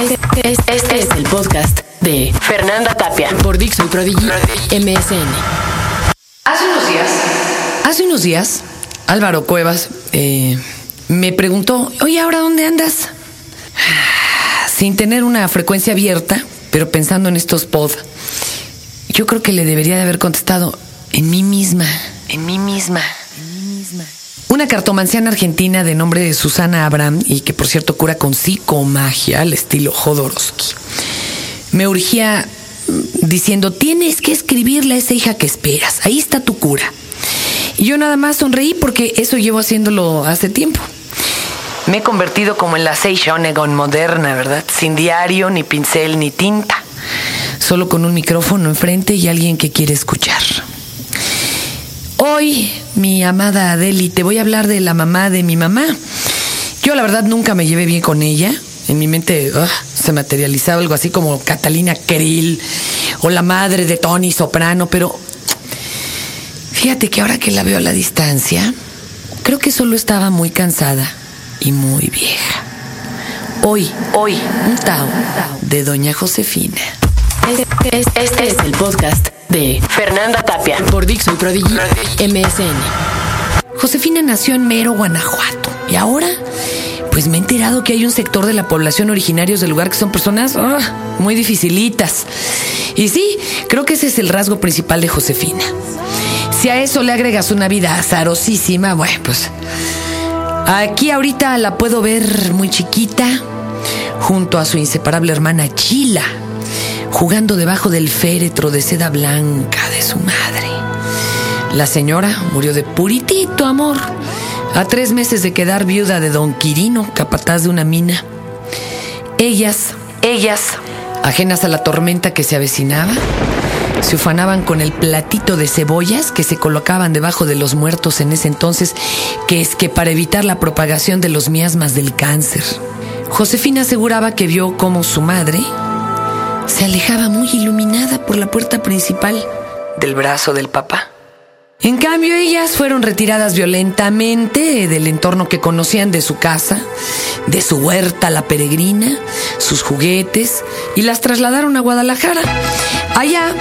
Este, es el podcast de Fernanda Tapia por Dixon Prodigy MSN. Hace unos días, hace unos días, Álvaro Cuevas eh, me preguntó, oye, ¿ahora dónde andas? Sin tener una frecuencia abierta, pero pensando en estos pod, yo creo que le debería de haber contestado en mí misma, en mí misma, en mí misma. Una cartomanciana argentina de nombre de Susana Abraham y que por cierto cura con psicomagia al estilo Jodorowsky. Me urgía mm, diciendo, tienes que escribirle a esa hija que esperas, ahí está tu cura. Y yo nada más sonreí porque eso llevo haciéndolo hace tiempo. Me he convertido como en la Seisha Onegon moderna, ¿verdad? Sin diario, ni pincel, ni tinta. Solo con un micrófono enfrente y alguien que quiere escuchar. Hoy, mi amada Adeli, te voy a hablar de la mamá de mi mamá. Yo la verdad nunca me llevé bien con ella. En mi mente ah, se materializaba algo así como Catalina Krill o la madre de Tony Soprano, pero fíjate que ahora que la veo a la distancia, creo que solo estaba muy cansada y muy vieja. Hoy, hoy, un Tao de Doña Josefina. Este, este, este es el podcast de Fernanda Tapia por Dixon Prodigy MSN. Josefina nació en Mero, Guanajuato. Y ahora, pues me he enterado que hay un sector de la población originarios del lugar que son personas ah, muy dificilitas. Y sí, creo que ese es el rasgo principal de Josefina. Si a eso le agregas una vida azarosísima, bueno, pues aquí ahorita la puedo ver muy chiquita, junto a su inseparable hermana Chila jugando debajo del féretro de seda blanca de su madre. La señora murió de puritito amor, a tres meses de quedar viuda de don Quirino, capataz de una mina. Ellas, ellas, ajenas a la tormenta que se avecinaba, se ufanaban con el platito de cebollas que se colocaban debajo de los muertos en ese entonces, que es que para evitar la propagación de los miasmas del cáncer. Josefina aseguraba que vio cómo su madre, se alejaba muy iluminada por la puerta principal del brazo del papá. En cambio, ellas fueron retiradas violentamente del entorno que conocían de su casa, de su huerta la peregrina, sus juguetes, y las trasladaron a Guadalajara. Allá,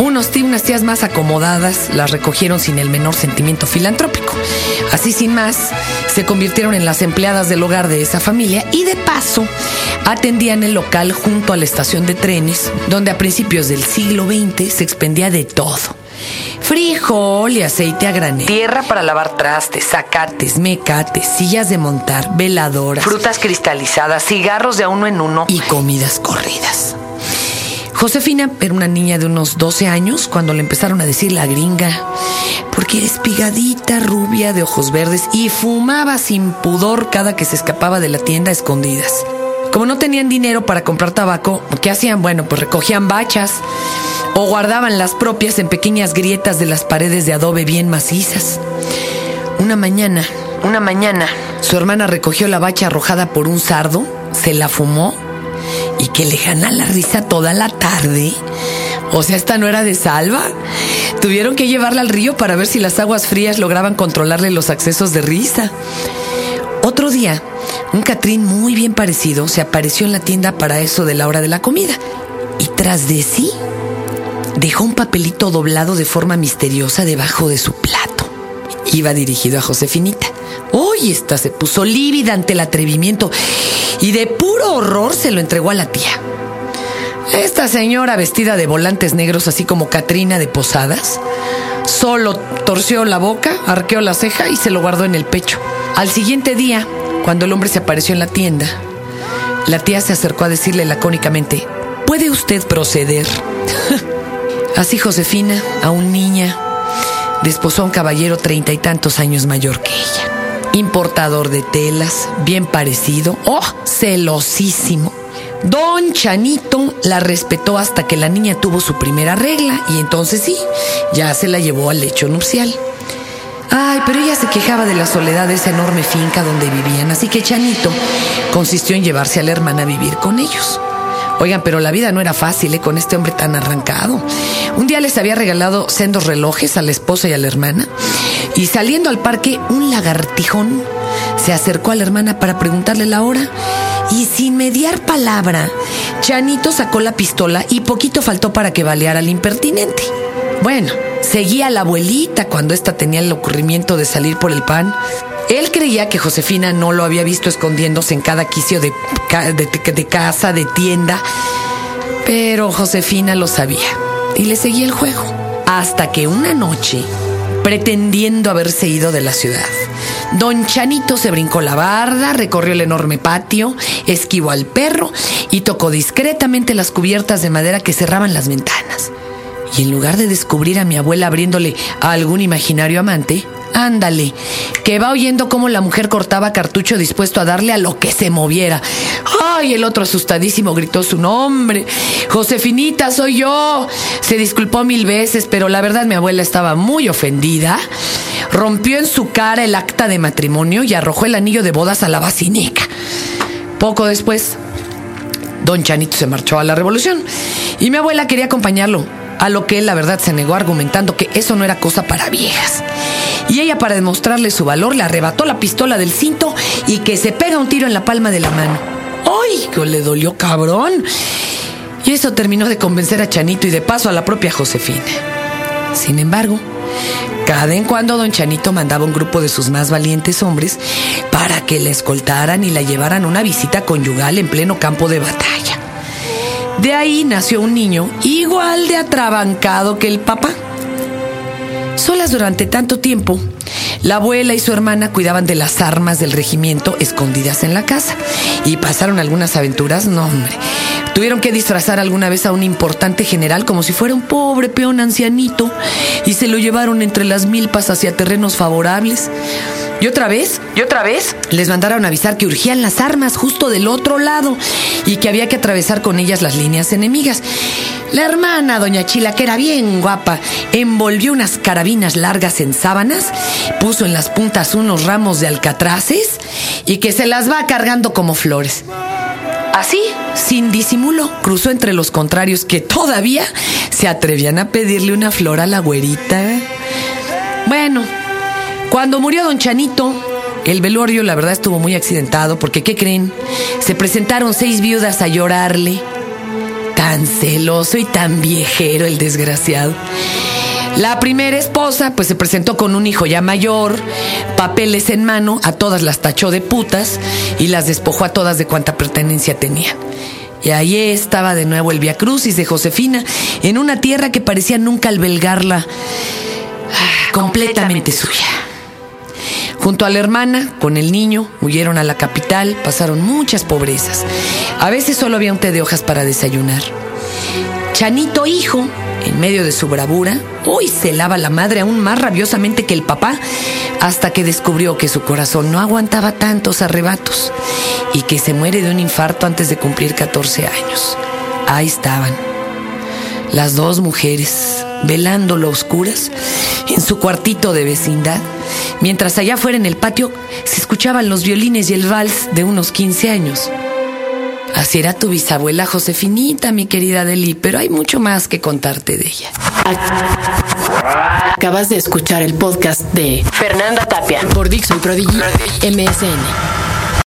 unos tíos, unas tías más acomodadas las recogieron sin el menor sentimiento filantrópico. Así sin más, se convirtieron en las empleadas del hogar de esa familia y de paso atendían el local junto a la estación de trenes, donde a principios del siglo XX se expendía de todo Frijol y aceite a granel. Tierra para lavar trastes, zacates, mecates, sillas de montar, veladoras, frutas cristalizadas, cigarros de a uno en uno y comidas corridas. Josefina era una niña de unos 12 años cuando le empezaron a decir la gringa, porque era espigadita, rubia, de ojos verdes y fumaba sin pudor cada que se escapaba de la tienda a escondidas. Como no tenían dinero para comprar tabaco, ¿qué hacían? Bueno, pues recogían bachas o guardaban las propias en pequeñas grietas de las paredes de adobe bien macizas. Una mañana, una mañana, su hermana recogió la bacha arrojada por un sardo, se la fumó y que le gana la risa toda la tarde. O sea, esta no era de salva. Tuvieron que llevarla al río para ver si las aguas frías lograban controlarle los accesos de risa. Otro día, un Catrín muy bien parecido se apareció en la tienda para eso de la hora de la comida. Y tras de sí dejó un papelito doblado de forma misteriosa debajo de su plato. Iba dirigido a Josefinita. Hoy esta se puso lívida ante el atrevimiento y de puro horror se lo entregó a la tía. Esta señora vestida de volantes negros así como Catrina de Posadas, solo torció la boca, arqueó la ceja y se lo guardó en el pecho. Al siguiente día, cuando el hombre se apareció en la tienda, la tía se acercó a decirle lacónicamente, ¿puede usted proceder? Así Josefina, aún niña, desposó a un caballero treinta y tantos años mayor que ella. Importador de telas, bien parecido, oh, celosísimo. Don Chanito la respetó hasta que la niña tuvo su primera regla y entonces sí, ya se la llevó al lecho nupcial. Ay, pero ella se quejaba de la soledad de esa enorme finca donde vivían, así que Chanito consistió en llevarse a la hermana a vivir con ellos. Oigan, pero la vida no era fácil ¿eh? con este hombre tan arrancado. Un día les había regalado sendos relojes a la esposa y a la hermana. Y saliendo al parque, un lagartijón se acercó a la hermana para preguntarle la hora Y sin mediar palabra, Chanito sacó la pistola y poquito faltó para que baleara al impertinente. Bueno, seguía a la abuelita cuando ésta tenía el ocurrimiento de salir por el pan. Él creía que Josefina no lo había visto escondiéndose en cada quicio de, de, de casa, de tienda, pero Josefina lo sabía y le seguía el juego. Hasta que una noche, pretendiendo haberse ido de la ciudad, Don Chanito se brincó la barda, recorrió el enorme patio, esquivó al perro y tocó discretamente las cubiertas de madera que cerraban las ventanas. Y en lugar de descubrir a mi abuela abriéndole a algún imaginario amante, ándale, que va oyendo cómo la mujer cortaba cartucho dispuesto a darle a lo que se moviera. ¡Ay! El otro asustadísimo gritó su nombre. Josefinita, soy yo. Se disculpó mil veces, pero la verdad mi abuela estaba muy ofendida. Rompió en su cara el acta de matrimonio y arrojó el anillo de bodas a la basinica. Poco después, don Chanito se marchó a la revolución y mi abuela quería acompañarlo, a lo que él la verdad se negó argumentando que eso no era cosa para viejas. Y ella para demostrarle su valor le arrebató la pistola del cinto y que se pega un tiro en la palma de la mano. ¡Ay! Que le dolió cabrón. Y eso terminó de convencer a Chanito y de paso a la propia Josefina. Sin embargo, cada en cuando don Chanito mandaba un grupo de sus más valientes hombres para que la escoltaran y la llevaran a una visita conyugal en pleno campo de batalla. De ahí nació un niño igual de atrabancado que el papá. Solas durante tanto tiempo, la abuela y su hermana cuidaban de las armas del regimiento escondidas en la casa y pasaron algunas aventuras, no hombre. Tuvieron que disfrazar alguna vez a un importante general como si fuera un pobre peón ancianito y se lo llevaron entre las milpas hacia terrenos favorables. Y otra vez, y otra vez, les mandaron avisar que urgían las armas justo del otro lado y que había que atravesar con ellas las líneas enemigas. La hermana, doña Chila, que era bien guapa, envolvió unas carabinas largas en sábanas, puso en las puntas unos ramos de alcatraces y que se las va cargando como flores. Así, sin disimulo, cruzó entre los contrarios que todavía se atrevían a pedirle una flor a la güerita. Bueno, cuando murió don Chanito, el velorio la verdad estuvo muy accidentado porque, ¿qué creen? Se presentaron seis viudas a llorarle. Tan celoso y tan viejero el desgraciado. La primera esposa pues se presentó con un hijo ya mayor, papeles en mano, a todas las tachó de putas y las despojó a todas de cuanta pertenencia tenían. Y ahí estaba de nuevo el Via Crucis de Josefina, en una tierra que parecía nunca albergarla ah, completamente suya. Junto a la hermana, con el niño, huyeron a la capital, pasaron muchas pobrezas. A veces solo había un té de hojas para desayunar. Chanito hijo, en medio de su bravura, hoy se lava la madre aún más rabiosamente que el papá, hasta que descubrió que su corazón no aguantaba tantos arrebatos y que se muere de un infarto antes de cumplir 14 años. Ahí estaban, las dos mujeres, velándolo a oscuras, en su cuartito de vecindad, mientras allá afuera en el patio se escuchaban los violines y el vals de unos 15 años. Así era tu bisabuela Josefinita, mi querida Deli, pero hay mucho más que contarte de ella. Acabas de escuchar el podcast de Fernanda Tapia por Dixon Prodigy MSN.